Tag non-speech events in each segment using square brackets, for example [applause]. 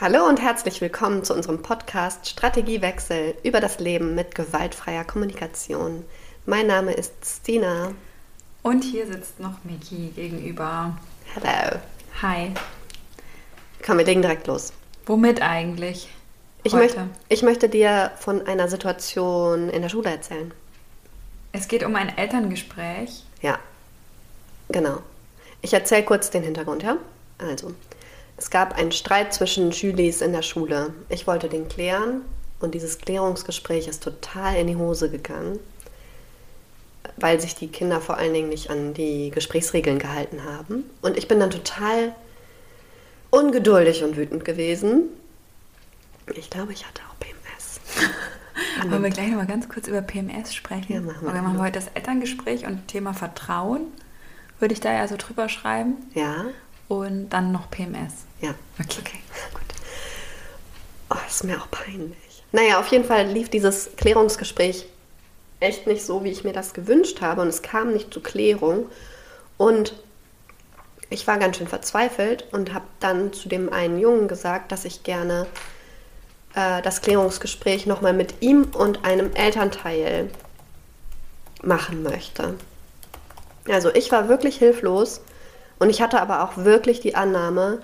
Hallo und herzlich willkommen zu unserem Podcast Strategiewechsel über das Leben mit gewaltfreier Kommunikation. Mein Name ist Stina. Und hier sitzt noch Miki gegenüber. Hallo. Hi. Komm, wir legen direkt los. Womit eigentlich? Ich, möcht, ich möchte dir von einer Situation in der Schule erzählen. Es geht um ein Elterngespräch. Ja, genau. Ich erzähle kurz den Hintergrund, ja? Also, es gab einen Streit zwischen Schülis in der Schule. Ich wollte den klären und dieses Klärungsgespräch ist total in die Hose gegangen, weil sich die Kinder vor allen Dingen nicht an die Gesprächsregeln gehalten haben. Und ich bin dann total ungeduldig und wütend gewesen. Ich glaube, ich hatte auch PMS. [laughs] Wollen wir gleich noch mal ganz kurz über PMS sprechen? Ja, machen wir. Machen wir heute das Elterngespräch und Thema Vertrauen. Würde ich da ja so drüber schreiben. Ja, Und dann noch PMS. Ja. Okay. Okay, gut. Oh, das ist mir auch peinlich. Naja, auf jeden Fall lief dieses Klärungsgespräch echt nicht so, wie ich mir das gewünscht habe. Und es kam nicht zur Klärung. Und ich war ganz schön verzweifelt und habe dann zu dem einen Jungen gesagt, dass ich gerne äh, das Klärungsgespräch nochmal mit ihm und einem Elternteil machen möchte. Also ich war wirklich hilflos und ich hatte aber auch wirklich die Annahme,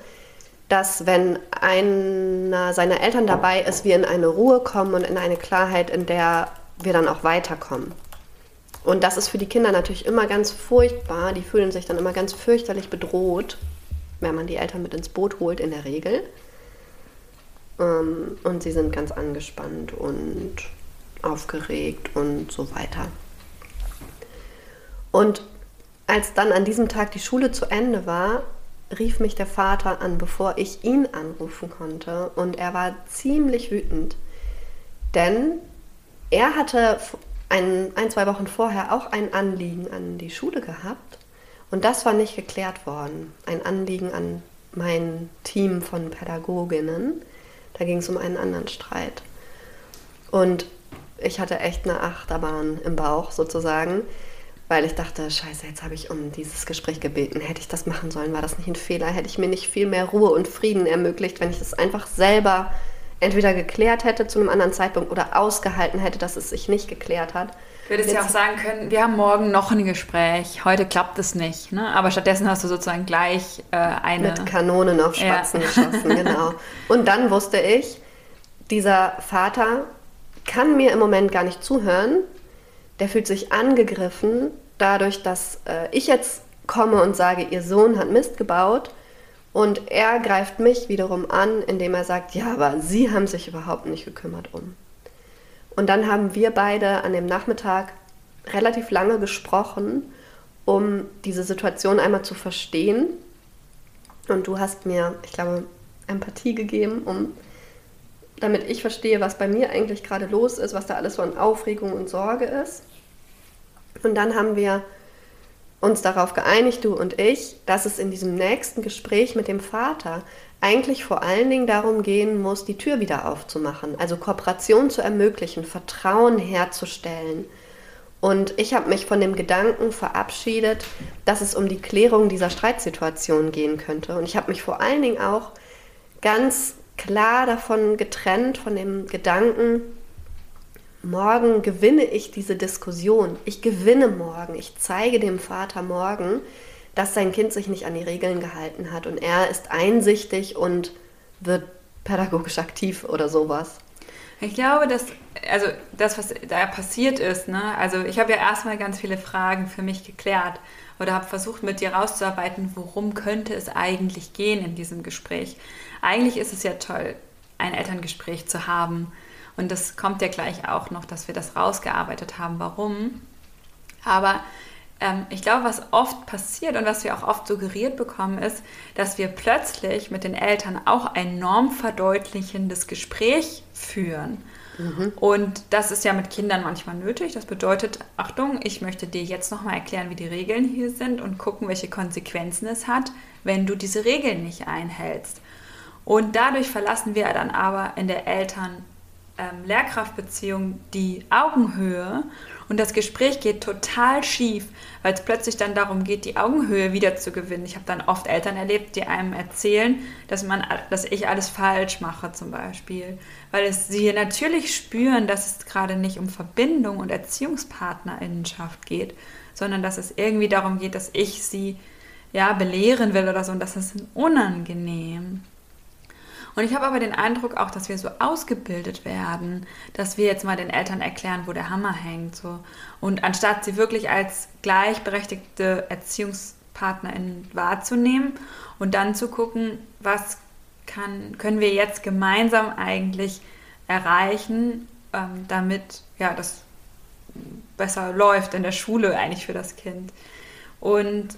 dass wenn einer seiner Eltern dabei ist, wir in eine Ruhe kommen und in eine Klarheit, in der wir dann auch weiterkommen. Und das ist für die Kinder natürlich immer ganz furchtbar. Die fühlen sich dann immer ganz fürchterlich bedroht, wenn man die Eltern mit ins Boot holt, in der Regel. Ähm, Und sie sind ganz angespannt und aufgeregt und so weiter. Und als dann an diesem Tag die Schule zu Ende war, rief mich der Vater an, bevor ich ihn anrufen konnte. Und er war ziemlich wütend, denn er hatte ein, ein, zwei Wochen vorher auch ein Anliegen an die Schule gehabt. Und das war nicht geklärt worden. Ein Anliegen an mein Team von Pädagoginnen. Da ging es um einen anderen Streit. Und ich hatte echt eine Achterbahn im Bauch sozusagen, weil ich dachte, scheiße, jetzt habe ich um dieses Gespräch gebeten. Hätte ich das machen sollen? War das nicht ein Fehler? Hätte ich mir nicht viel mehr Ruhe und Frieden ermöglicht, wenn ich das einfach selber entweder geklärt hätte zu einem anderen Zeitpunkt oder ausgehalten hätte, dass es sich nicht geklärt hat? Du hättest ja auch sagen können, wir haben morgen noch ein Gespräch, heute klappt es nicht. Ne? Aber stattdessen hast du sozusagen gleich äh, eine... Mit Kanonen auf Spatzen Ja. geschossen, genau. Und dann wusste ich, dieser Vater kann mir im Moment gar nicht zuhören. Der fühlt sich angegriffen dadurch, dass äh, ich jetzt komme und sage, ihr Sohn hat Mist gebaut. Und er greift mich wiederum an, indem er sagt, ja, aber Sie haben sich überhaupt nicht gekümmert um. Und dann haben wir beide an dem Nachmittag relativ lange gesprochen, um diese Situation einmal zu verstehen. Und du hast mir, ich glaube, Empathie gegeben, um damit ich verstehe, was bei mir eigentlich gerade los ist, was da alles so an Aufregung und Sorge ist. Und dann haben wir uns darauf geeinigt, du und ich, dass es in diesem nächsten Gespräch mit dem Vater eigentlich vor allen Dingen darum gehen muss, die Tür wieder aufzumachen, also Kooperation zu ermöglichen, Vertrauen herzustellen. Und ich habe mich von dem Gedanken verabschiedet, dass es um die Klärung dieser Streitsituation gehen könnte. Und ich habe mich vor allen Dingen auch ganz klar davon getrennt, von dem Gedanken, morgen gewinne ich diese Diskussion. Ich gewinne morgen. Ich zeige dem Vater morgen, dass sein Kind sich nicht an die Regeln gehalten hat und er ist einsichtig und wird pädagogisch aktiv oder sowas. Ich glaube, dass, also das, was da passiert ist, ne, also ich habe ja erstmal ganz viele Fragen für mich geklärt oder habe versucht, mit dir rauszuarbeiten, worum könnte es eigentlich gehen in diesem Gespräch. Eigentlich ist es ja toll, ein Elterngespräch zu haben. Und das kommt ja gleich auch noch, dass wir das rausgearbeitet haben, warum. Aber ähm, ich glaube, was oft passiert und was wir auch oft suggeriert bekommen, ist, dass wir plötzlich mit den Eltern auch ein normverdeutlichendes Gespräch führen. Und das ist ja mit Kindern manchmal nötig. Das bedeutet, Achtung, ich möchte dir jetzt nochmal erklären, wie die Regeln hier sind und gucken, welche Konsequenzen es hat, wenn du diese Regeln nicht einhältst. Und dadurch verlassen wir dann aber in der Eltern ähm, Lehrkraftbeziehung die Augenhöhe und das Gespräch geht total schief, weil es plötzlich dann darum geht, die Augenhöhe wieder zu gewinnen. Ich habe dann oft Eltern erlebt, die einem erzählen, dass, man, dass ich alles falsch mache zum Beispiel, weil es sie natürlich spüren, dass es gerade nicht um Verbindung und Erziehungspartnerinnenschaft geht, sondern dass es irgendwie darum geht, dass ich sie ja belehren will oder so und das ist unangenehm. Und ich habe aber den Eindruck auch, dass wir so ausgebildet werden, dass wir jetzt mal den Eltern erklären, wo der Hammer hängt. So. Und anstatt sie wirklich als gleichberechtigte Erziehungspartnerin wahrzunehmen und dann zu gucken, was kann, können wir jetzt gemeinsam eigentlich erreichen, ähm, damit ja, das besser läuft in der Schule eigentlich für das Kind. Und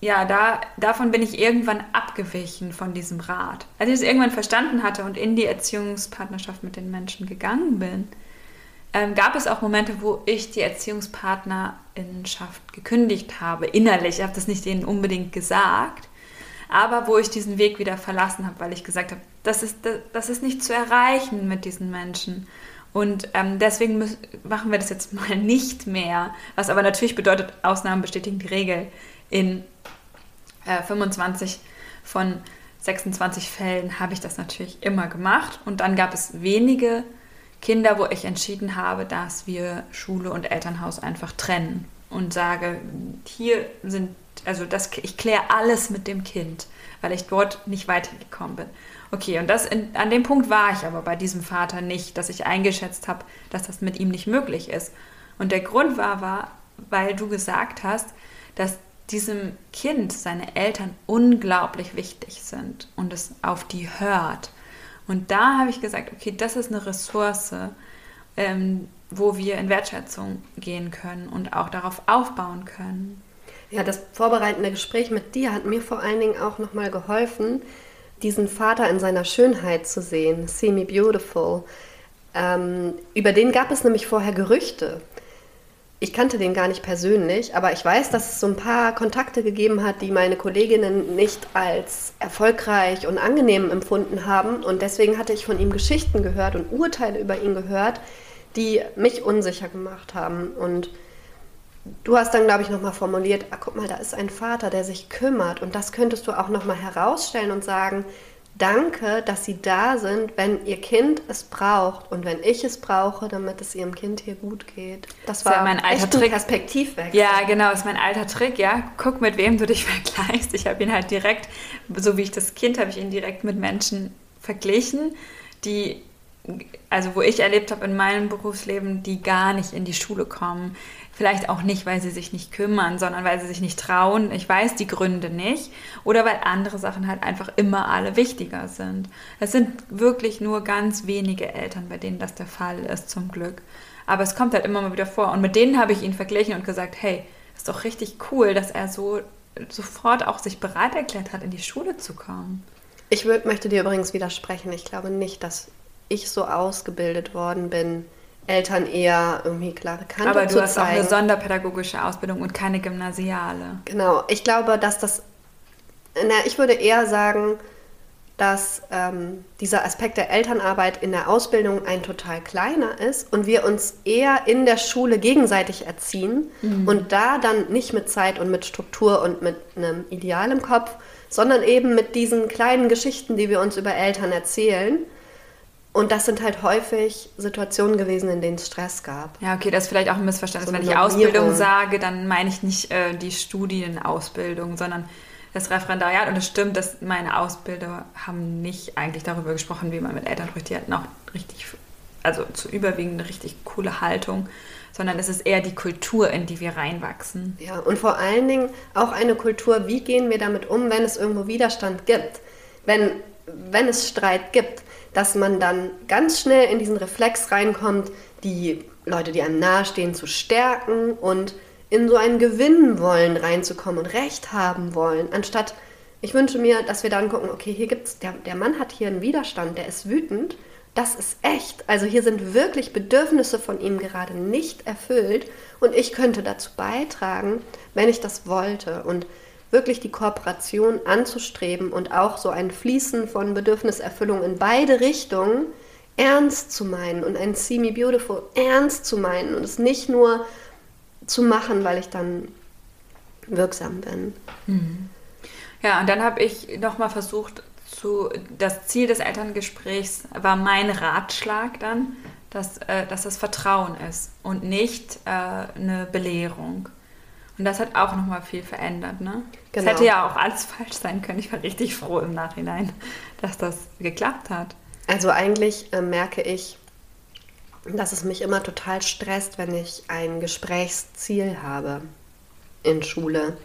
ja, da, davon bin ich irgendwann abgewichen von diesem Rat. Als ich es irgendwann verstanden hatte und in die Erziehungspartnerschaft mit den Menschen gegangen bin, ähm, gab es auch Momente, wo ich die Erziehungspartnerinnenschaft gekündigt habe, innerlich. Ich habe das nicht ihnen unbedingt gesagt, aber wo ich diesen Weg wieder verlassen habe, weil ich gesagt habe, das ist, das ist nicht zu erreichen mit diesen Menschen. Und ähm, deswegen müssen, machen wir das jetzt [laughs] mal nicht mehr. Was aber natürlich bedeutet, Ausnahmen bestätigen die Regel in äh, 25 von 26 Fällen habe ich das natürlich immer gemacht. Und dann gab es wenige Kinder, wo ich entschieden habe, dass wir Schule und Elternhaus einfach trennen und sage, hier sind, also das, ich kläre alles mit dem Kind, weil ich dort nicht weitergekommen bin. Okay, und das in, an dem Punkt war ich aber bei diesem Vater nicht, dass ich eingeschätzt habe, dass das mit ihm nicht möglich ist. Und der Grund war, war, weil du gesagt hast, dass diesem Kind seine Eltern unglaublich wichtig sind und es auf die hört. Und da habe ich gesagt, okay, das ist eine Ressource, ähm, wo wir in Wertschätzung gehen können und auch darauf aufbauen können. Ja, das vorbereitende Gespräch mit dir hat mir vor allen Dingen auch nochmal geholfen, diesen Vater in seiner Schönheit zu sehen. See me beautiful. Ähm, über den gab es nämlich vorher Gerüchte ich kannte den gar nicht persönlich, aber ich weiß, dass es so ein paar Kontakte gegeben hat, die meine Kolleginnen nicht als erfolgreich und angenehm empfunden haben. Und deswegen hatte ich von ihm Geschichten gehört und Urteile über ihn gehört, die mich unsicher gemacht haben. Und du hast dann, glaube ich, nochmal formuliert, ah, guck mal, da ist ein Vater, der sich kümmert. Und das könntest du auch nochmal herausstellen und sagen, danke, dass Sie da sind, wenn Ihr Kind es braucht und wenn ich es brauche, damit es Ihrem Kind hier gut geht. Das war das mein alter echt Trick. Perspektivwechsel. Ja, genau, das ist mein alter Trick, ja. Guck, mit wem du dich [laughs] vergleichst. Ich habe ihn halt direkt, so wie ich das Kind, habe ich ihn direkt mit Menschen verglichen, die also wo ich erlebt habe in meinem Berufsleben, die gar nicht in die Schule kommen. Vielleicht auch nicht, weil sie sich nicht kümmern, sondern weil sie sich nicht trauen. Ich weiß die Gründe nicht. Oder weil andere Sachen halt einfach immer alle wichtiger sind. Es sind wirklich nur ganz wenige Eltern, bei denen das der Fall ist, zum Glück. Aber es kommt halt immer mal wieder vor. Und mit denen habe ich ihn verglichen und gesagt, hey, ist doch richtig cool, dass er so sofort auch sich bereit erklärt hat, in die Schule zu kommen. Ich möchte dir übrigens widersprechen. Ich glaube nicht, dass ich so ausgebildet worden bin, Eltern eher irgendwie klare Kante Aber du hast zeigen. auch eine sonderpädagogische Ausbildung und keine gymnasiale. Genau, ich glaube, dass das, na, ich würde eher sagen, dass ähm, dieser Aspekt der Elternarbeit in der Ausbildung ein total kleiner ist und wir uns eher in der Schule gegenseitig erziehen mhm. und da dann nicht mit Zeit und mit Struktur und mit einem Ideal im Kopf, sondern eben mit diesen kleinen Geschichten, die wir uns über Eltern erzählen und das sind halt häufig Situationen gewesen, in denen es Stress gab. Ja, okay, das ist vielleicht auch ein Missverständnis. So Wenn ich Ausbildung sage, dann meine ich nicht äh, die Studienausbildung, sondern das Referendariat. Und es stimmt, dass meine Ausbilder haben nicht eigentlich darüber gesprochen, wie man mit Eltern spricht. Die hatten auch richtig, also zu überwiegend eine richtig coole Haltung, sondern es ist eher die Kultur, in die wir reinwachsen. Ja, und vor allen Dingen auch eine Kultur, wie gehen wir damit um, wenn es irgendwo Widerstand gibt, wenn, wenn es Streit gibt dass man dann ganz schnell in diesen Reflex reinkommt, die Leute, die einem nahestehen, zu stärken und in so ein Gewinnen wollen reinzukommen und Recht haben wollen, anstatt ich wünsche mir, dass wir dann gucken, okay, hier gibt's, der, der Mann hat hier einen Widerstand, der ist wütend, das ist echt. Also hier sind wirklich Bedürfnisse von ihm gerade nicht erfüllt und ich könnte dazu beitragen, wenn ich das wollte. Und wirklich die Kooperation anzustreben und auch so ein Fließen von Bedürfniserfüllung in beide Richtungen ernst zu meinen und ein See Me Beautiful ernst zu meinen und es nicht nur zu machen, weil ich dann wirksam bin. Mhm. Ja, und dann habe ich nochmal versucht, zu, das Ziel des Elterngesprächs war mein Ratschlag dann, dass, äh, dass das Vertrauen ist und nicht äh, eine Belehrung. Und das hat auch nochmal viel verändert. Ne? Genau. Es hätte ja auch alles [laughs] falsch sein können. Ich war richtig froh im Nachhinein, dass das geklappt hat. Also eigentlich äh, merke ich, dass es mich immer total stresst, wenn ich ein Gesprächsziel habe in Schule,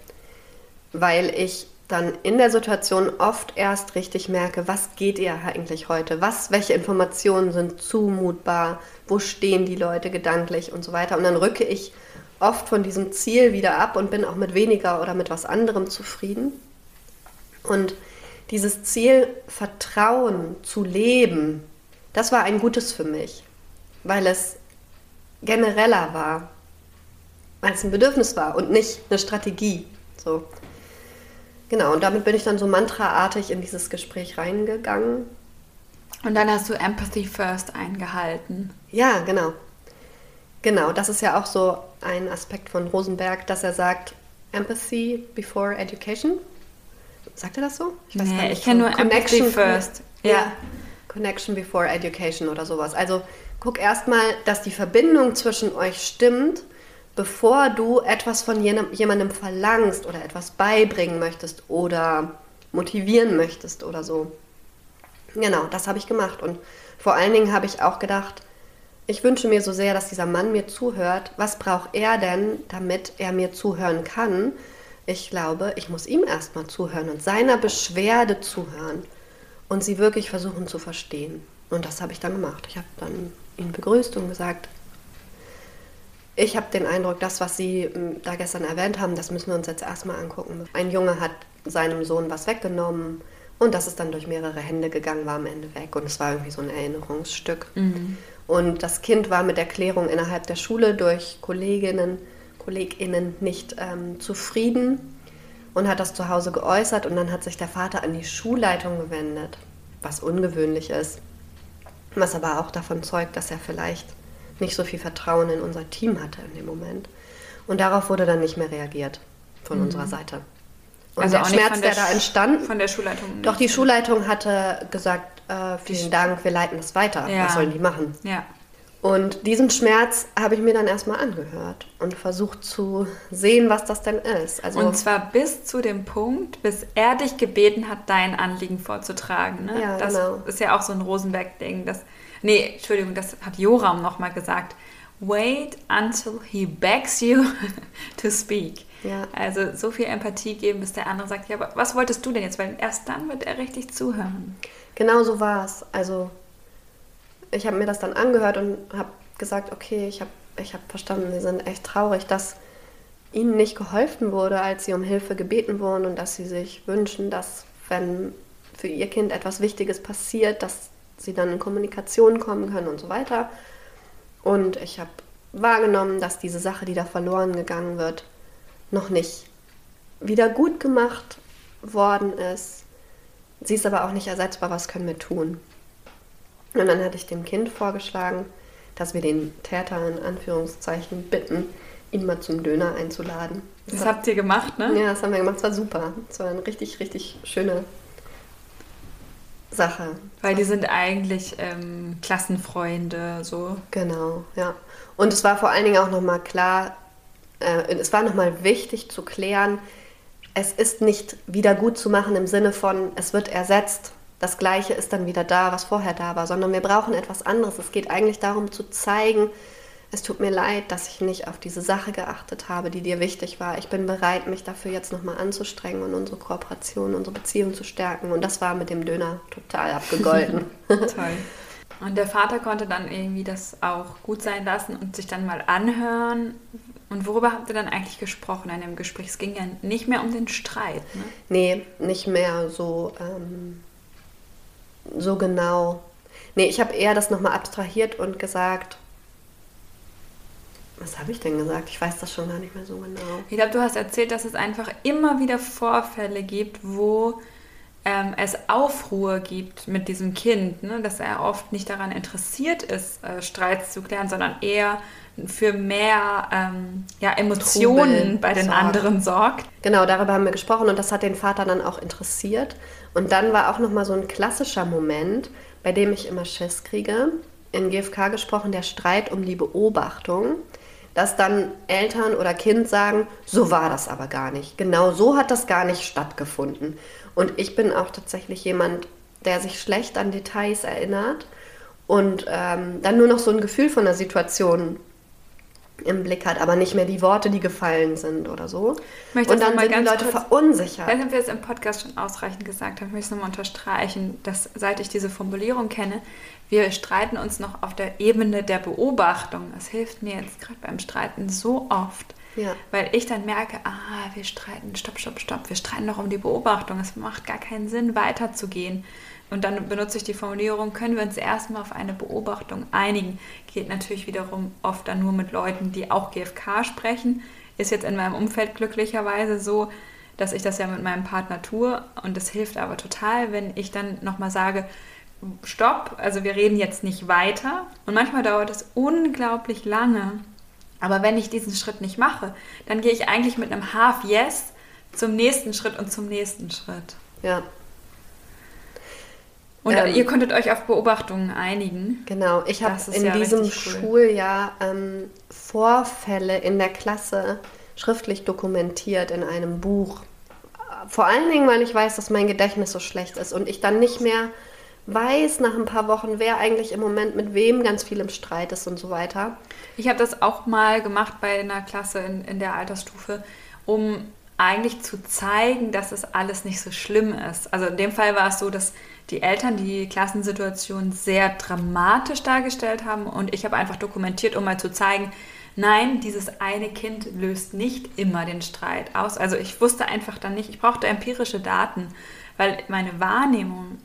weil ich dann in der Situation oft erst richtig merke, was geht ihr eigentlich heute? Was, welche Informationen sind zumutbar? Wo stehen die Leute gedanklich und so weiter? Und dann rücke ich oft von diesem Ziel wieder ab und bin auch mit weniger oder mit was anderem zufrieden. Und dieses Ziel, Vertrauen zu leben, das war ein gutes für mich, weil es genereller war, weil es ein Bedürfnis war und nicht eine Strategie. So. Genau, und damit bin ich dann so mantraartig in dieses Gespräch reingegangen. Und dann hast du Empathy First eingehalten. Ja, genau. Genau, das ist ja auch so ein Aspekt von Rosenberg, dass er sagt, Empathy before Education. Sagt er das so? Ich weiß nee, nicht. Ich kenne nur Connection Empathy First. Ja. ja. Connection before Education oder sowas. Also guck erstmal, dass die Verbindung zwischen euch stimmt bevor du etwas von jemandem verlangst oder etwas beibringen möchtest oder motivieren möchtest oder so. Genau, das habe ich gemacht. Und vor allen Dingen habe ich auch gedacht, ich wünsche mir so sehr, dass dieser Mann mir zuhört. Was braucht er denn, damit er mir zuhören kann? Ich glaube, ich muss ihm erstmal zuhören und seiner Beschwerde zuhören und sie wirklich versuchen zu verstehen. Und das habe ich dann gemacht. Ich habe dann ihn begrüßt und gesagt, ich habe den Eindruck, das, was Sie ähm, da gestern erwähnt haben, das müssen wir uns jetzt erstmal angucken. Ein Junge hat seinem Sohn was weggenommen und das ist dann durch mehrere Hände gegangen, war am Ende weg und es war irgendwie so ein Erinnerungsstück. Mhm. Und das Kind war mit Erklärung innerhalb der Schule durch Kolleginnen, KollegInnen nicht ähm, zufrieden und hat das zu Hause geäußert und dann hat sich der Vater an die Schulleitung gewendet, was ungewöhnlich ist, was aber auch davon zeugt, dass er vielleicht nicht so viel Vertrauen in unser Team hatte in dem Moment. Und darauf wurde dann nicht mehr reagiert von mhm. unserer Seite. Und also der Schmerz, der, der, da entstand. Von der Schulleitung. Doch die Schulleitung hatte gesagt, äh, vielen Dank, wir leiten das weiter. Ja. Was sollen die machen? Ja. Und diesen Schmerz habe ich mir dann erstmal angehört und versucht zu sehen, was das denn ist. Also und zwar bis zu dem Punkt, bis er dich gebeten hat, dein Anliegen vorzutragen. Ne? Ja, das genau. ist ja auch so ein Rosenberg-Ding, Nee, Entschuldigung, das hat Joram nochmal gesagt. Wait until he begs you [laughs] to speak. Ja. Also so viel Empathie geben, bis der andere sagt, ja, aber was wolltest du denn jetzt? Weil erst dann wird er richtig zuhören. Genau so war es. Also ich habe mir das dann angehört und habe gesagt, okay, ich habe ich hab verstanden, sie sind echt traurig, dass ihnen nicht geholfen wurde, als sie um Hilfe gebeten wurden und dass sie sich wünschen, dass wenn für ihr Kind etwas Wichtiges passiert, dass sie dann in Kommunikation kommen können und so weiter. Und ich habe wahrgenommen, dass diese Sache, die da verloren gegangen wird, noch nicht wieder gut gemacht worden ist. Sie ist aber auch nicht ersetzbar, was können wir tun? Und dann hatte ich dem Kind vorgeschlagen, dass wir den Täter in Anführungszeichen bitten, ihn mal zum Döner einzuladen. Das, das habt ihr gemacht, ne? Ja, das haben wir gemacht. Es war super. Es war eine richtig, richtig schöne Sache. Weil die sind eigentlich ähm, Klassenfreunde, so. Genau, ja. Und es war vor allen Dingen auch nochmal klar, äh, es war nochmal wichtig zu klären, es ist nicht wieder gut zu machen im Sinne von, es wird ersetzt, das Gleiche ist dann wieder da, was vorher da war, sondern wir brauchen etwas anderes. Es geht eigentlich darum zu zeigen, es tut mir leid, dass ich nicht auf diese Sache geachtet habe, die dir wichtig war. Ich bin bereit, mich dafür jetzt nochmal anzustrengen und unsere Kooperation, unsere Beziehung zu stärken. Und das war mit dem Döner total abgegolten. [laughs] Toll. Und der Vater konnte dann irgendwie das auch gut sein lassen und sich dann mal anhören. Und worüber habt ihr dann eigentlich gesprochen in dem Gespräch? Es ging ja nicht mehr um den Streit, ne? Nee, nicht mehr so, ähm, so genau. Nee, ich habe eher das nochmal abstrahiert und gesagt, was habe ich denn gesagt? Ich weiß das schon gar nicht mehr so genau. Ich glaube, du hast erzählt, dass es einfach immer wieder Vorfälle gibt, wo ähm, es Aufruhr gibt mit diesem Kind, ne? dass er oft nicht daran interessiert ist, äh, Streits zu klären, sondern eher für mehr ähm, ja, Emotionen Trubel bei den sorgt. anderen sorgt. Genau, darüber haben wir gesprochen und das hat den Vater dann auch interessiert. Und dann war auch nochmal so ein klassischer Moment, bei dem ich immer Schiss kriege, in GFK gesprochen, der Streit um die Beobachtung, dass dann Eltern oder Kind sagen, so war das aber gar nicht. Genau so hat das gar nicht stattgefunden. Und ich bin auch tatsächlich jemand, der sich schlecht an Details erinnert und ähm, dann nur noch so ein Gefühl von der Situation im Blick hat, aber nicht mehr die Worte, die gefallen sind oder so. Und dann sind die Leute verunsichert. Wenn wir es im Podcast schon ausreichend gesagt haben, möchte ich es nochmal unterstreichen, dass seit ich diese Formulierung kenne, wir streiten uns noch auf der Ebene der Beobachtung. Das hilft mir jetzt gerade beim Streiten so oft. Ja. Weil ich dann merke, ah, wir streiten, stopp, stopp, stopp, wir streiten noch um die Beobachtung. Es macht gar keinen Sinn, weiterzugehen. Und dann benutze ich die Formulierung, können wir uns erstmal auf eine Beobachtung einigen. Geht natürlich wiederum oft dann nur mit Leuten, die auch GFK sprechen. Ist jetzt in meinem Umfeld glücklicherweise so, dass ich das ja mit meinem Partner tue. Und es hilft aber total, wenn ich dann nochmal sage, stopp, also wir reden jetzt nicht weiter. Und manchmal dauert es unglaublich lange. Aber wenn ich diesen Schritt nicht mache, dann gehe ich eigentlich mit einem Half Yes zum nächsten Schritt und zum nächsten Schritt. Ja, und ähm, ihr konntet euch auf Beobachtungen einigen. Genau, ich habe in ja diesem cool. Schuljahr ähm, Vorfälle in der Klasse schriftlich dokumentiert in einem Buch. Vor allen Dingen, weil ich weiß, dass mein Gedächtnis so schlecht ist und ich dann nicht mehr weiß nach ein paar Wochen, wer eigentlich im Moment mit wem ganz viel im Streit ist und so weiter. Ich habe das auch mal gemacht bei einer Klasse in, in der Altersstufe, um eigentlich zu zeigen, dass es alles nicht so schlimm ist. Also in dem Fall war es so, dass die Eltern die Klassensituation sehr dramatisch dargestellt haben und ich habe einfach dokumentiert, um mal zu zeigen, nein, dieses eine Kind löst nicht immer den Streit aus. Also ich wusste einfach dann nicht, ich brauchte empirische Daten, weil meine Wahrnehmung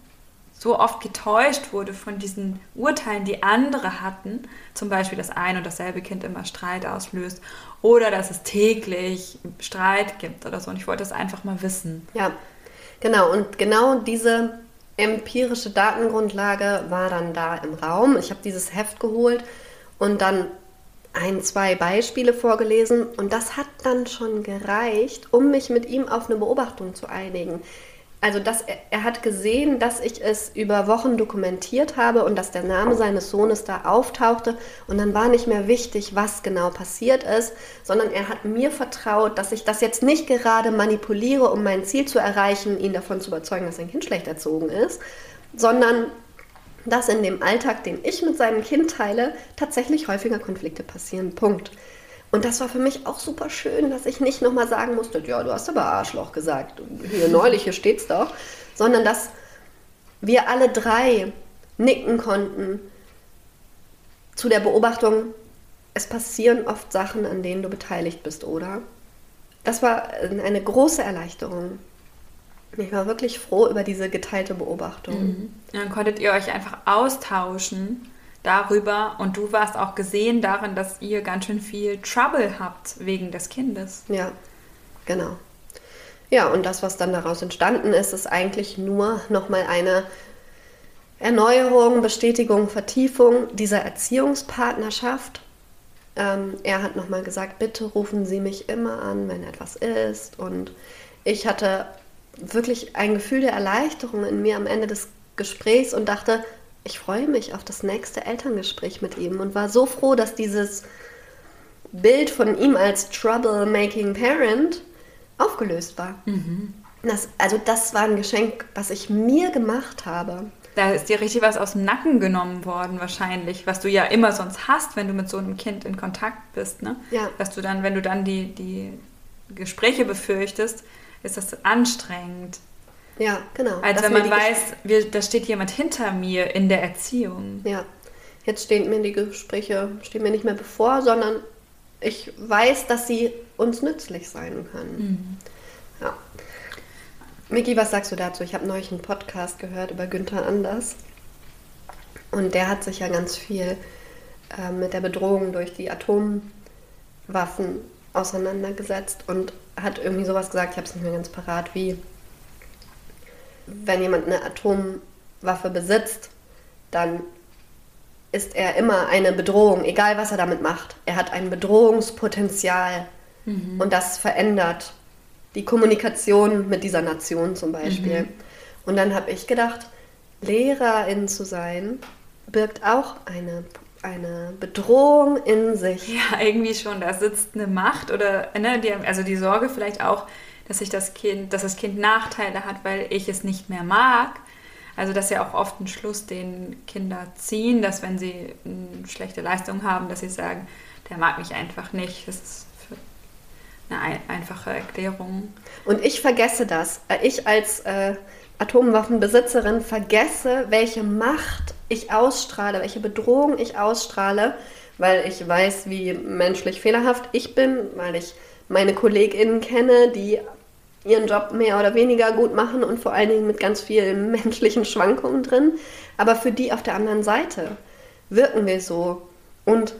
so oft getäuscht wurde von diesen Urteilen, die andere hatten, zum Beispiel, dass ein und dasselbe Kind immer Streit auslöst oder dass es täglich Streit gibt oder so. Und ich wollte das einfach mal wissen. Ja, genau. Und genau diese empirische Datengrundlage war dann da im Raum. Ich habe dieses Heft geholt und dann ein, zwei Beispiele vorgelesen und das hat dann schon gereicht, um mich mit ihm auf eine Beobachtung zu einigen also dass er, er, hat gesehen, dass ich es über Wochen dokumentiert habe und dass der Name seines Sohnes da auftauchte und dann war nicht mehr wichtig, was genau passiert ist, sondern er hat mir vertraut, dass ich das jetzt nicht gerade manipuliere, um mein Ziel zu erreichen, ihn davon zu überzeugen, dass sein Kind schlecht erzogen ist, sondern dass in dem Alltag, den ich mit seinem Kind teile, tatsächlich häufiger Konflikte passieren. Punkt. Und das war für mich auch super schön, dass ich nicht nochmal sagen musste, ja, du hast aber Arschloch gesagt. Hier neulich, hier steht's doch. Sondern dass wir alle drei nicken konnten zu der Beobachtung, es passieren oft Sachen, an denen du beteiligt bist, oder? Das war eine große Erleichterung. Ich war wirklich froh über diese geteilte Beobachtung. Mhm. Dann konntet ihr euch einfach austauschen darüber und du warst auch gesehen darin, dass ihr ganz schön viel Trouble habt wegen des Kindes. Ja, genau. Ja, und das, was dann daraus entstanden ist, ist eigentlich nur nochmal eine Erneuerung, Bestätigung, Vertiefung dieser Erziehungspartnerschaft. Ähm, er hat nochmal gesagt, bitte rufen Sie mich immer an, wenn etwas ist. Und ich hatte wirklich ein Gefühl der Erleichterung in mir am Ende des Gesprächs und dachte, ich freue mich auf das nächste Elterngespräch mit ihm und war so froh, dass dieses Bild von ihm als troublemaking Parent aufgelöst war. Mhm. Das, also das war ein Geschenk, was ich mir gemacht habe. Da ist dir richtig was aus dem Nacken genommen worden wahrscheinlich, was du ja immer sonst hast, wenn du mit so einem Kind in Kontakt bist. Ne? Ja. Dass du dann, wenn du dann die, die Gespräche befürchtest, ist das anstrengend. Ja, genau. Als wenn man weiß, wir, da steht jemand hinter mir in der Erziehung. Ja. Jetzt stehen mir die Gespräche stehen mir nicht mehr bevor, sondern ich weiß, dass sie uns nützlich sein können. Mhm. Ja. Miki, was sagst du dazu? Ich habe neulich einen Podcast gehört über Günther Anders. Und der hat sich ja ganz viel äh, mit der Bedrohung durch die Atomwaffen auseinandergesetzt und hat irgendwie sowas gesagt, ich habe es nicht mehr ganz parat, wie wenn jemand eine Atomwaffe besitzt, dann ist er immer eine Bedrohung, egal was er damit macht. Er hat ein Bedrohungspotenzial mhm. und das verändert die Kommunikation mit dieser Nation zum Beispiel. Mhm. Und dann habe ich gedacht, Lehrerin zu sein, birgt auch eine, eine Bedrohung in sich. Ja, irgendwie schon. Da sitzt eine Macht oder ne, die, also die Sorge vielleicht auch, dass sich das Kind, dass das Kind Nachteile hat, weil ich es nicht mehr mag. Also das ist ja auch oft ein Schluss, den Kinder ziehen, dass wenn sie eine schlechte Leistung haben, dass sie sagen, der mag mich einfach nicht. Das ist eine einfache Erklärung. Und ich vergesse das. Ich als äh, Atomwaffenbesitzerin vergesse, welche Macht ich ausstrahle, welche Bedrohung ich ausstrahle, weil ich weiß, wie menschlich fehlerhaft ich bin, weil ich meine KollegInnen kenne, die ihren Job mehr oder weniger gut machen und vor allen Dingen mit ganz vielen [laughs] menschlichen Schwankungen drin. Aber für die auf der anderen Seite wirken wir so. Und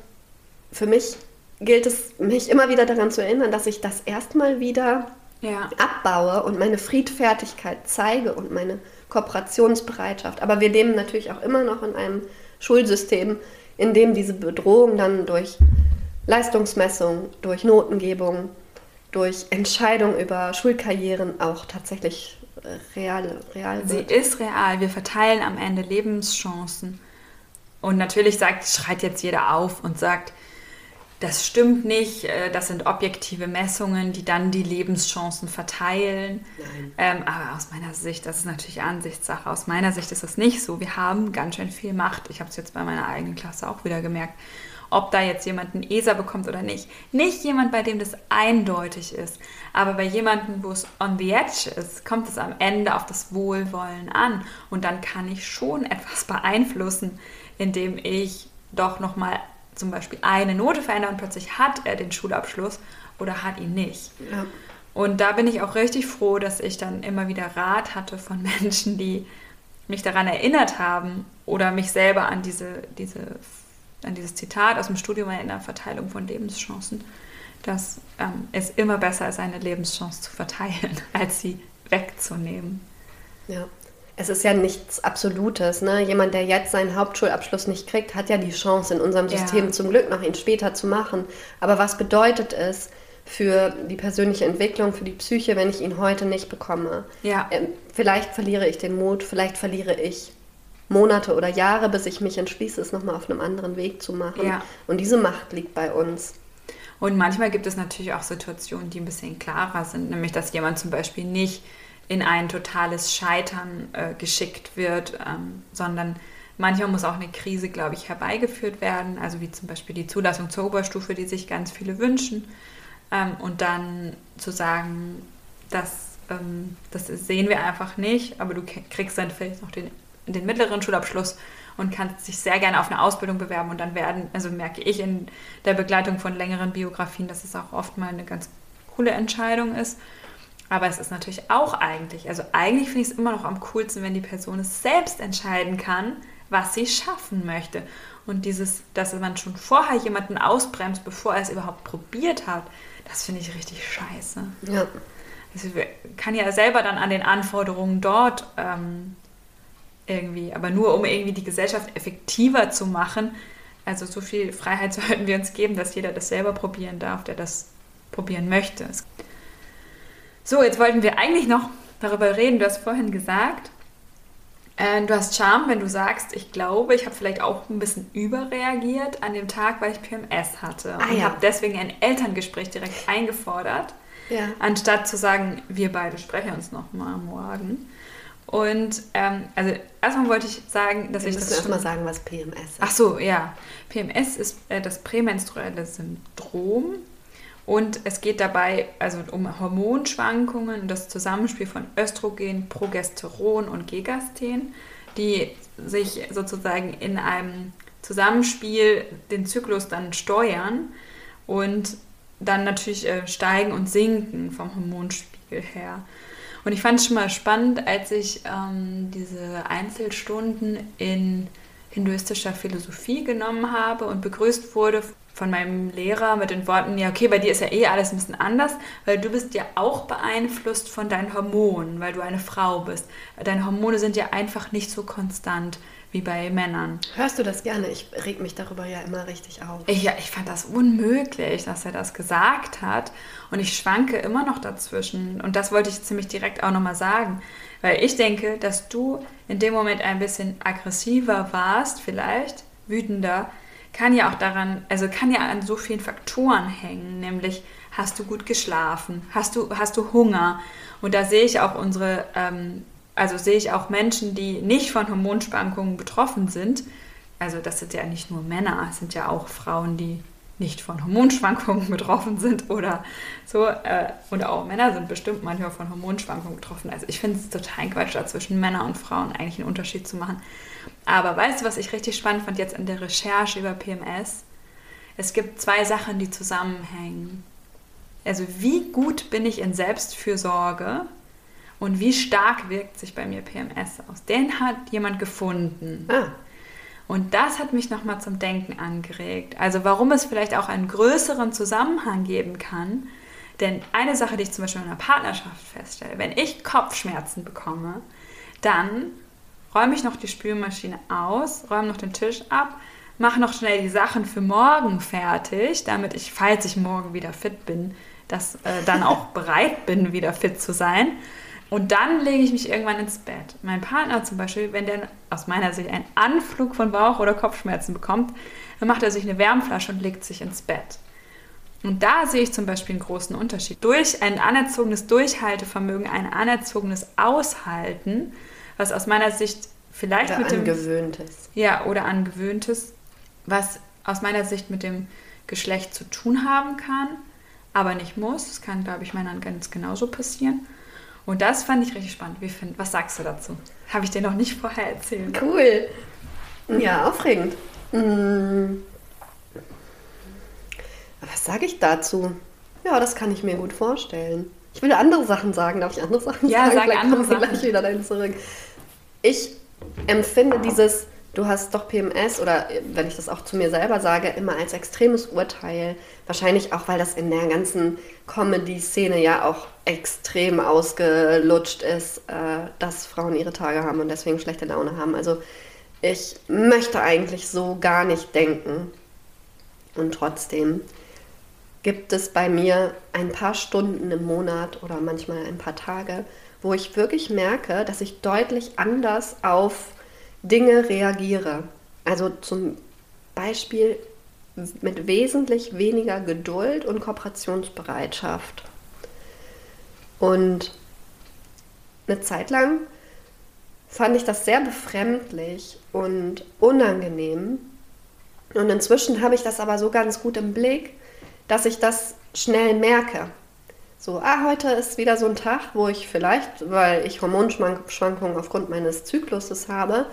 für mich gilt es, mich immer wieder daran zu erinnern, dass ich das erstmal wieder ja. abbaue und meine Friedfertigkeit zeige und meine Kooperationsbereitschaft. Aber wir leben natürlich auch immer noch in einem Schulsystem, in dem diese Bedrohung dann durch Leistungsmessung, durch Notengebung, durch Entscheidung über Schulkarrieren auch tatsächlich äh, real, real wird. Sie ist real. Wir verteilen am Ende Lebenschancen. Und natürlich sagt, schreit jetzt jeder auf und sagt, das stimmt nicht, äh, das sind objektive Messungen, die dann die Lebenschancen verteilen. Ähm, aber aus meiner Sicht, das ist natürlich Ansichtssache, aus meiner Sicht ist das nicht so. Wir haben ganz schön viel Macht. Ich habe es jetzt bei meiner eigenen Klasse auch wieder gemerkt ob da jetzt jemand einen ESA bekommt oder nicht. Nicht jemand, bei dem das eindeutig ist, aber bei jemandem, wo es on the edge ist, kommt es am Ende auf das Wohlwollen an. Und dann kann ich schon etwas beeinflussen, indem ich doch nochmal zum Beispiel eine Note verändere und plötzlich hat er den Schulabschluss oder hat ihn nicht. Ja. Und da bin ich auch richtig froh, dass ich dann immer wieder Rat hatte von [laughs] Menschen, die mich daran erinnert haben oder mich selber an diese, diese an dieses Zitat aus dem Studium in der Verteilung von Lebenschancen, dass ähm, es immer besser ist, eine Lebenschance zu verteilen, [laughs] als sie wegzunehmen. Ja. Es ist ja nichts Absolutes. Ne? Jemand, der jetzt seinen Hauptschulabschluss nicht kriegt, hat ja die Chance in unserem System ja. zum Glück noch ihn später zu machen. Aber was bedeutet es für die persönliche Entwicklung, für die Psyche, wenn ich ihn heute nicht bekomme? Ja. Ähm, vielleicht verliere ich den Mut, vielleicht verliere ich Monate oder Jahre, bis ich mich entschließe, es nochmal auf einem anderen Weg zu machen. Ja. Und diese Macht liegt bei uns. Und manchmal gibt es natürlich auch Situationen, die ein bisschen klarer sind, nämlich dass jemand zum Beispiel nicht in ein totales Scheitern äh, geschickt wird, ähm, sondern manchmal muss auch eine Krise, glaube ich, herbeigeführt werden, also wie zum Beispiel die Zulassung zur Oberstufe, die sich ganz viele wünschen. Ähm, und dann zu sagen, das, ähm, das sehen wir einfach nicht, aber du kriegst dann vielleicht noch den den mittleren Schulabschluss und kannst dich sehr gerne auf eine Ausbildung bewerben und dann werden, also merke ich in der Begleitung von längeren Biografien, dass es auch oft mal eine ganz coole Entscheidung ist. Aber es ist natürlich auch eigentlich, also eigentlich finde ich es immer noch am coolsten, wenn die Person es selbst entscheiden kann, was sie schaffen möchte. Und dieses, dass man schon vorher jemanden ausbremst, bevor er es überhaupt probiert hat, das finde ich richtig scheiße. Ja. Also kann ja selber dann an den Anforderungen dort ähm, irgendwie, aber nur um irgendwie die Gesellschaft effektiver zu machen. Also so viel Freiheit [laughs] sollten wir uns geben, dass jeder das selber probieren darf, der das probieren möchte. So, jetzt wollten wir eigentlich noch darüber reden. Du hast vorhin gesagt, äh, du hast Charme, wenn du sagst, ich glaube, ich habe vielleicht auch ein bisschen überreagiert an dem Tag, weil ich PMS hatte. Ah, und ja. habe deswegen ein Elterngespräch direkt eingefordert, ja. anstatt zu sagen, wir beide sprechen uns noch mal morgen. Und ähm, also erstmal wollte ich sagen, dass Wir ich das. erstmal sagen, was PMS ist. Ach so, ja. PMS ist äh, das prämenstruelle Syndrom. Und es geht dabei also um Hormonschwankungen und das Zusammenspiel von Östrogen, Progesteron und Gegasten, die sich sozusagen in einem Zusammenspiel den Zyklus dann steuern und dann natürlich äh, steigen und sinken vom Hormonspiegel her. Und ich fand es schon mal spannend, als ich ähm, diese Einzelstunden in hinduistischer Philosophie genommen habe und begrüßt wurde von meinem Lehrer mit den Worten, ja, okay, bei dir ist ja eh alles ein bisschen anders, weil du bist ja auch beeinflusst von deinen Hormonen, weil du eine Frau bist. Deine Hormone sind ja einfach nicht so konstant wie bei Männern. Hörst du das gerne? Ich reg mich darüber ja immer richtig auf. Ich, ja, ich fand das unmöglich, dass er das gesagt hat. Und ich schwanke immer noch dazwischen. Und das wollte ich ziemlich direkt auch nochmal sagen. Weil ich denke, dass du in dem Moment ein bisschen aggressiver warst, vielleicht wütender, kann ja auch daran, also kann ja an so vielen Faktoren hängen, nämlich hast du gut geschlafen, hast du, hast du Hunger. Und da sehe ich auch unsere ähm, also sehe ich auch Menschen, die nicht von Hormonschwankungen betroffen sind. Also das sind ja nicht nur Männer, es sind ja auch Frauen, die nicht von Hormonschwankungen [laughs] betroffen sind oder so. Äh, und auch Männer sind bestimmt manchmal von Hormonschwankungen betroffen. Also ich finde es total Quatsch, da zwischen Männern und Frauen eigentlich einen Unterschied zu machen. Aber weißt du, was ich richtig spannend fand jetzt in der Recherche über PMS? Es gibt zwei Sachen, die zusammenhängen. Also wie gut bin ich in Selbstfürsorge und wie stark wirkt sich bei mir PMS aus? Den hat jemand gefunden. Ah. Und das hat mich nochmal zum Denken angeregt. Also warum es vielleicht auch einen größeren Zusammenhang geben kann. Denn eine Sache, die ich zum Beispiel in einer Partnerschaft feststelle, wenn ich Kopfschmerzen bekomme, dann räume ich noch die Spülmaschine aus, räume noch den Tisch ab, mache noch schnell die Sachen für morgen fertig, damit ich, falls ich morgen wieder fit bin, dass, äh, dann auch [laughs] bereit bin, wieder fit zu sein. Und dann lege ich mich irgendwann ins Bett. Mein Partner zum Beispiel, wenn der aus meiner Sicht einen Anflug von Bauch- oder Kopfschmerzen bekommt, dann macht er sich eine Wärmflasche und legt sich ins Bett. Und da sehe ich zum Beispiel einen großen Unterschied. Durch ein anerzogenes Durchhaltevermögen, ein anerzogenes Aushalten, was aus meiner Sicht vielleicht oder mit dem... Angewöhntes. Ja, oder angewöhntes, was aus meiner Sicht mit dem Geschlecht zu tun haben kann, aber nicht muss. Das kann, glaube ich, Männern ganz genauso passieren. Und das fand ich richtig spannend. Wie find, was sagst du dazu? Habe ich dir noch nicht vorher erzählt. Cool. Ja, aufregend. Hm. Was sage ich dazu? Ja, das kann ich mir gut vorstellen. Ich will andere Sachen sagen. Darf ich andere Sachen ja, sagen? Ja, sag andere Sachen. gleich wieder dahin zurück. Ich empfinde dieses du hast doch PMS oder wenn ich das auch zu mir selber sage, immer als extremes Urteil. Wahrscheinlich auch, weil das in der ganzen Comedy-Szene ja auch extrem ausgelutscht ist, äh, dass Frauen ihre Tage haben und deswegen schlechte Laune haben. Also ich möchte eigentlich so gar nicht denken. Und trotzdem gibt es bei mir ein paar Stunden im Monat oder manchmal ein paar Tage, wo ich wirklich merke, dass ich deutlich anders auf Dinge reagiere. Also zum Beispiel mit wesentlich weniger Geduld und Kooperationsbereitschaft. Und eine Zeit lang fand ich das sehr befremdlich und unangenehm. Und inzwischen habe ich das aber so ganz gut im Blick, dass ich das schnell merke. So, ah, heute ist wieder so ein Tag, wo ich vielleicht, weil ich Hormonschwankungen aufgrund meines Zykluses habe,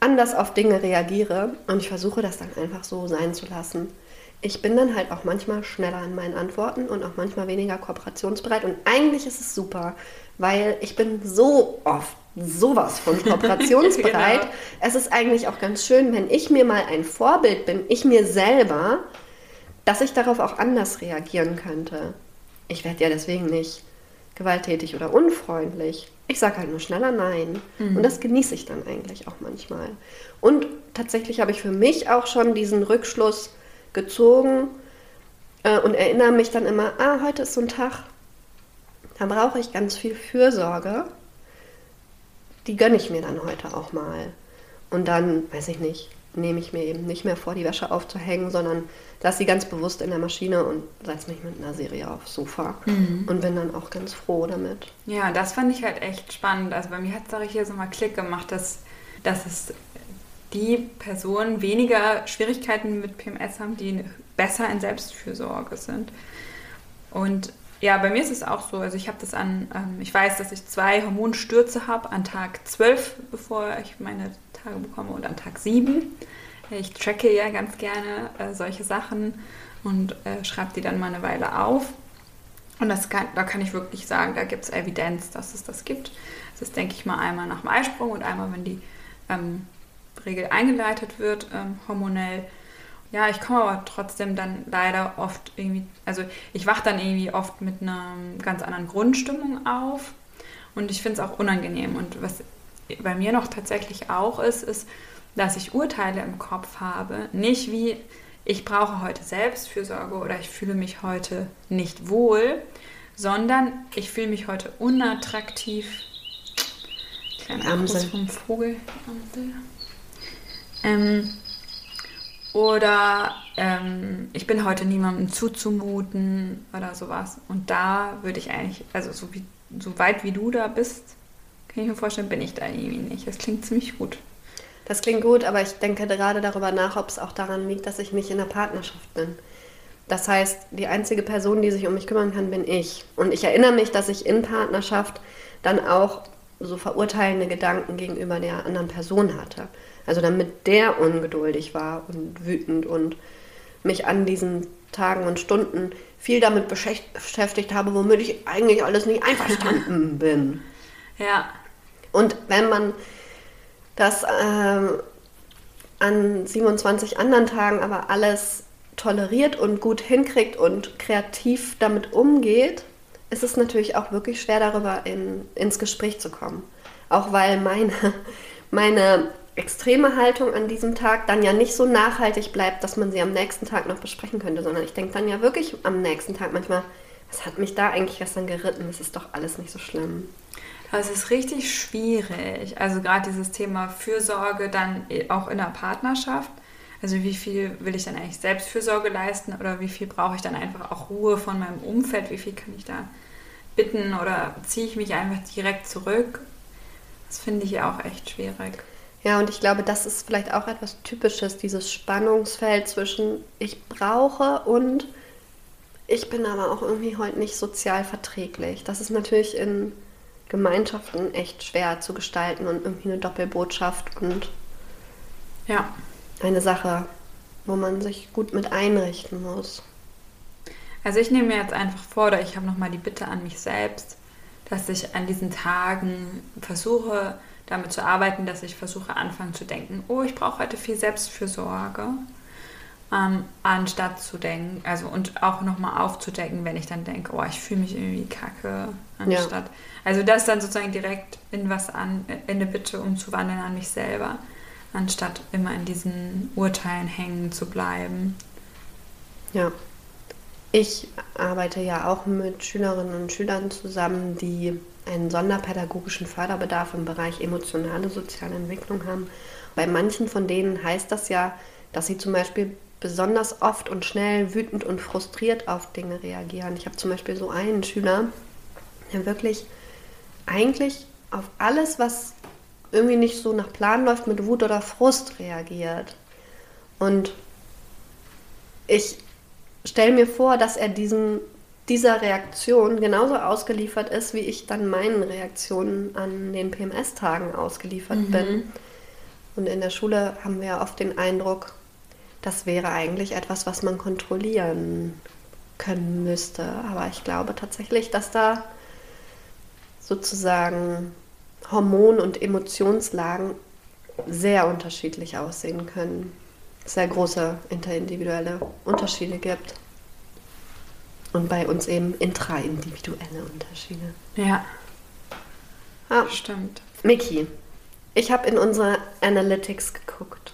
anders auf Dinge reagiere und ich versuche das dann einfach so sein zu lassen. Ich bin dann halt auch manchmal schneller in meinen Antworten und auch manchmal weniger kooperationsbereit und eigentlich ist es super, weil ich bin so oft sowas von [laughs] kooperationsbereit. genau. Es ist eigentlich auch ganz schön, wenn ich mir mal ein Vorbild bin, ich mir selber, dass ich darauf auch anders reagieren könnte ich werde ja deswegen nicht gewalttätig oder unfreundlich. Ich sage halt nur schneller Nein. Mhm. Und das genieße ich dann eigentlich auch manchmal. Und tatsächlich habe ich für mich auch schon diesen Rückschluss gezogen äh, und erinnere mich dann immer, ah, heute ist so ein Tag, da brauche ich ganz viel Fürsorge. Die gönne ich mir dann heute auch mal. Und dann, weiß ich nicht, nehme ich mir eben nicht mehr vor, die Wäsche aufzuhängen, sondern lasse sie ganz bewusst in der Maschine und setze mich mit einer Serie aufs Sofa mhm. und bin dann auch ganz froh damit. Ja, das fand ich halt echt spannend. Also bei mir hat es hier so mal Klick gemacht, dass, dass es die Personen weniger Schwierigkeiten mit PMS haben, die besser in Selbstfürsorge sind. Und ja, bei mir ist es auch so. Also ich habe das an, ähm, ich weiß, dass ich zwei Hormonstürze habe an Tag 12, bevor ich meine Tage bekomme und an Tag 7. Ich tracke ja ganz gerne äh, solche Sachen und äh, schreibe die dann mal eine Weile auf. Und das kann, da kann ich wirklich sagen, da gibt es Evidenz, dass es das gibt. Das ist, denke ich mal, einmal nach dem Eisprung und einmal, wenn die ähm, Regel eingeleitet wird, ähm, hormonell. Ja, ich komme aber trotzdem dann leider oft irgendwie, also ich wache dann irgendwie oft mit einer ganz anderen Grundstimmung auf und ich finde es auch unangenehm. Und was bei mir noch tatsächlich auch ist, ist, dass ich Urteile im Kopf habe. Nicht wie, ich brauche heute Selbstfürsorge oder ich fühle mich heute nicht wohl, sondern ich fühle mich heute unattraktiv. Kleiner Gruß vom Vogel. Ähm, oder ähm, ich bin heute niemandem zuzumuten oder sowas. Und da würde ich eigentlich, also so, wie, so weit wie du da bist, kann ich mir vorstellen, bin ich da irgendwie nicht. Das klingt ziemlich gut. Das klingt gut, aber ich denke gerade darüber nach, ob es auch daran liegt, dass ich nicht in einer Partnerschaft bin. Das heißt, die einzige Person, die sich um mich kümmern kann, bin ich. Und ich erinnere mich, dass ich in Partnerschaft dann auch so verurteilende Gedanken gegenüber der anderen Person hatte. Also damit der ungeduldig war und wütend und mich an diesen Tagen und Stunden viel damit beschäftigt habe, womit ich eigentlich alles nicht einverstanden [laughs] bin. Ja. Und wenn man das äh, an 27 anderen Tagen aber alles toleriert und gut hinkriegt und kreativ damit umgeht, ist es natürlich auch wirklich schwer, darüber in, ins Gespräch zu kommen. Auch weil meine, [laughs] meine extreme Haltung an diesem Tag dann ja nicht so nachhaltig bleibt, dass man sie am nächsten Tag noch besprechen könnte, sondern ich denke dann ja wirklich am nächsten Tag manchmal, was hat mich da eigentlich gestern geritten? Das ist doch alles nicht so schlimm. Es ist richtig schwierig. Also gerade dieses Thema Fürsorge dann auch in der Partnerschaft. Also wie viel will ich dann eigentlich Selbstfürsorge leisten oder wie viel brauche ich dann einfach auch Ruhe von meinem Umfeld? Wie viel kann ich da bitten oder ziehe ich mich einfach direkt zurück? Das finde ich auch echt schwierig. Ja, und ich glaube, das ist vielleicht auch etwas Typisches, dieses Spannungsfeld zwischen ich brauche und ich bin aber auch irgendwie heute nicht sozial verträglich. Das ist natürlich in Gemeinschaften echt schwer zu gestalten und irgendwie eine Doppelbotschaft und ja. eine Sache, wo man sich gut mit einrichten muss. Also ich nehme mir jetzt einfach vor, oder ich habe nochmal die Bitte an mich selbst, dass ich an diesen Tagen versuche, damit zu arbeiten, dass ich versuche, anfangen zu denken, oh, ich brauche heute viel Selbstfürsorge ähm, anstatt zu denken, also und auch nochmal aufzudecken, wenn ich dann denke, oh, ich fühle mich irgendwie kacke, anstatt. Ja. Also das dann sozusagen direkt in was an, in eine Bitte umzuwandeln an mich selber, anstatt immer in diesen Urteilen hängen zu bleiben. Ja. Ich arbeite ja auch mit Schülerinnen und Schülern zusammen, die einen sonderpädagogischen Förderbedarf im Bereich emotionale soziale Entwicklung haben. Bei manchen von denen heißt das ja, dass sie zum Beispiel besonders oft und schnell wütend und frustriert auf Dinge reagieren. Ich habe zum Beispiel so einen Schüler, der wirklich eigentlich auf alles, was irgendwie nicht so nach Plan läuft, mit Wut oder Frust reagiert. Und ich stelle mir vor, dass er diesen, dieser Reaktion genauso ausgeliefert ist, wie ich dann meinen Reaktionen an den PMS-Tagen ausgeliefert mhm. bin. Und in der Schule haben wir oft den Eindruck, das wäre eigentlich etwas, was man kontrollieren können müsste. Aber ich glaube tatsächlich, dass da sozusagen Hormon- und Emotionslagen sehr unterschiedlich aussehen können. Sehr große interindividuelle Unterschiede gibt. Und bei uns eben intraindividuelle Unterschiede. Ja. Ah, stimmt. Miki, ich habe in unsere Analytics geguckt.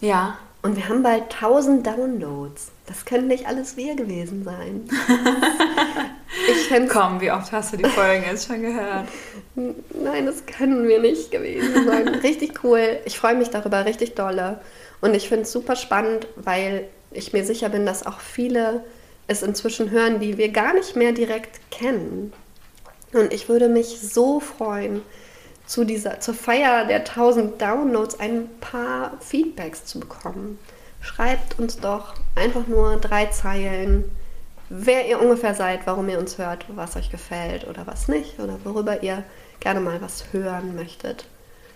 Ja. Und wir haben bald 1000 Downloads. Das können nicht alles wir gewesen sein. [laughs] ich Komm, wie oft hast du die Folgen jetzt schon gehört? Nein, das können wir nicht gewesen sein. [laughs] Richtig cool. Ich freue mich darüber richtig dolle. Und ich finde es super spannend, weil ich mir sicher bin, dass auch viele es inzwischen hören, die wir gar nicht mehr direkt kennen. Und ich würde mich so freuen, zu dieser, zur Feier der 1000 Downloads ein paar Feedbacks zu bekommen. Schreibt uns doch einfach nur drei Zeilen, wer ihr ungefähr seid, warum ihr uns hört, was euch gefällt oder was nicht oder worüber ihr gerne mal was hören möchtet.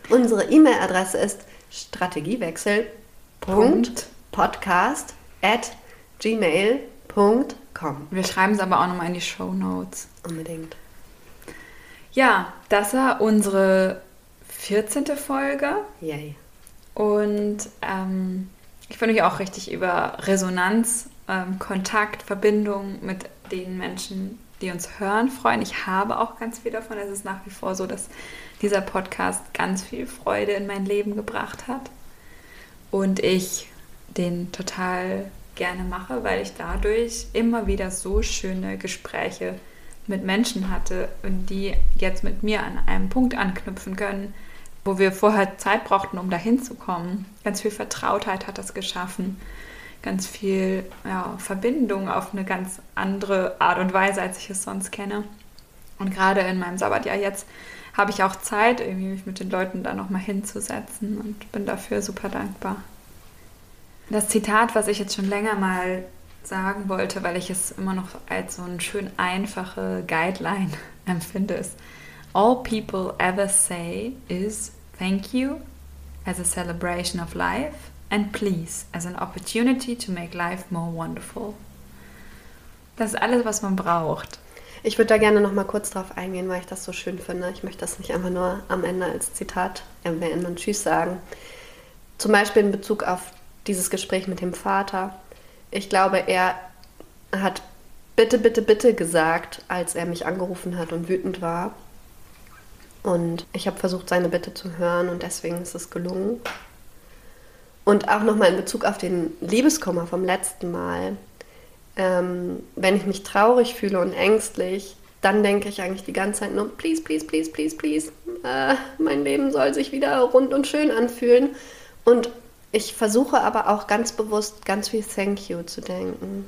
Unsere E-Mail-Adresse ist strategiewechsel.podcast at gmail.com. Wir schreiben es aber auch nochmal in die Show Notes. Unbedingt. Ja, das war unsere 14. Folge. Yay. Und ähm, ich bin mich auch richtig über Resonanz, ähm, Kontakt, Verbindung mit den Menschen, die uns hören, freuen. Ich habe auch ganz viel davon. Es ist nach wie vor so, dass dieser Podcast ganz viel Freude in mein Leben gebracht hat. Und ich den total gerne mache, weil ich dadurch immer wieder so schöne Gespräche mit Menschen hatte und die jetzt mit mir an einem Punkt anknüpfen können, wo wir vorher Zeit brauchten, um dahin zu kommen. Ganz viel Vertrautheit hat das geschaffen, ganz viel ja, Verbindung auf eine ganz andere Art und Weise, als ich es sonst kenne. Und gerade in meinem Sabbatjahr jetzt habe ich auch Zeit, irgendwie mich mit den Leuten da nochmal hinzusetzen und bin dafür super dankbar. Das Zitat, was ich jetzt schon länger mal sagen wollte, weil ich es immer noch als so eine schön einfache Guideline [laughs] empfinde, ist All people ever say is thank you as a celebration of life and please as an opportunity to make life more wonderful. Das ist alles, was man braucht. Ich würde da gerne noch mal kurz drauf eingehen, weil ich das so schön finde. Ich möchte das nicht einfach nur am Ende als Zitat erwähnen und Tschüss sagen. Zum Beispiel in Bezug auf dieses Gespräch mit dem Vater. Ich glaube, er hat bitte, bitte, bitte gesagt, als er mich angerufen hat und wütend war. Und ich habe versucht, seine Bitte zu hören und deswegen ist es gelungen. Und auch nochmal in Bezug auf den Liebeskummer vom letzten Mal. Ähm, wenn ich mich traurig fühle und ängstlich, dann denke ich eigentlich die ganze Zeit nur, please, please, please, please, please, äh, mein Leben soll sich wieder rund und schön anfühlen. Und ich versuche aber auch ganz bewusst ganz viel Thank you zu denken.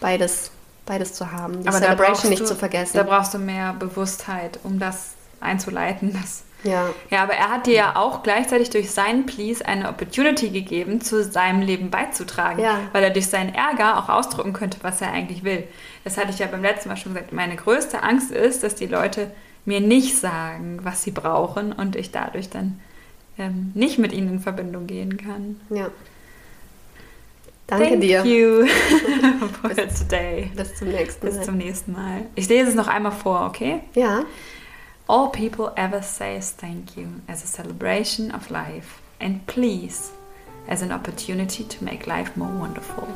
Beides, beides zu haben. Die aber Celebration nicht du, zu vergessen. Da brauchst du mehr Bewusstheit, um das einzuleiten. [laughs] Das ja. ja, aber er hat dir ja auch gleichzeitig durch seinen Please eine Opportunity gegeben, zu seinem Leben beizutragen, ja. weil er durch seinen Ärger auch ausdrücken könnte, was er eigentlich will. Das hatte ich ja beim letzten Mal schon gesagt. Meine größte Angst ist, dass die Leute mir nicht sagen, was sie brauchen und ich dadurch dann ähm, nicht mit ihnen in Verbindung gehen kann. Ja. Danke Thank dir. you [laughs] for bis, today. Bis zum nächsten Mal. Bis zum nächsten Mal. Ich lese es noch einmal vor, okay? Ja. All people ever say is thank you as a celebration of life and please as an opportunity to make life more wonderful.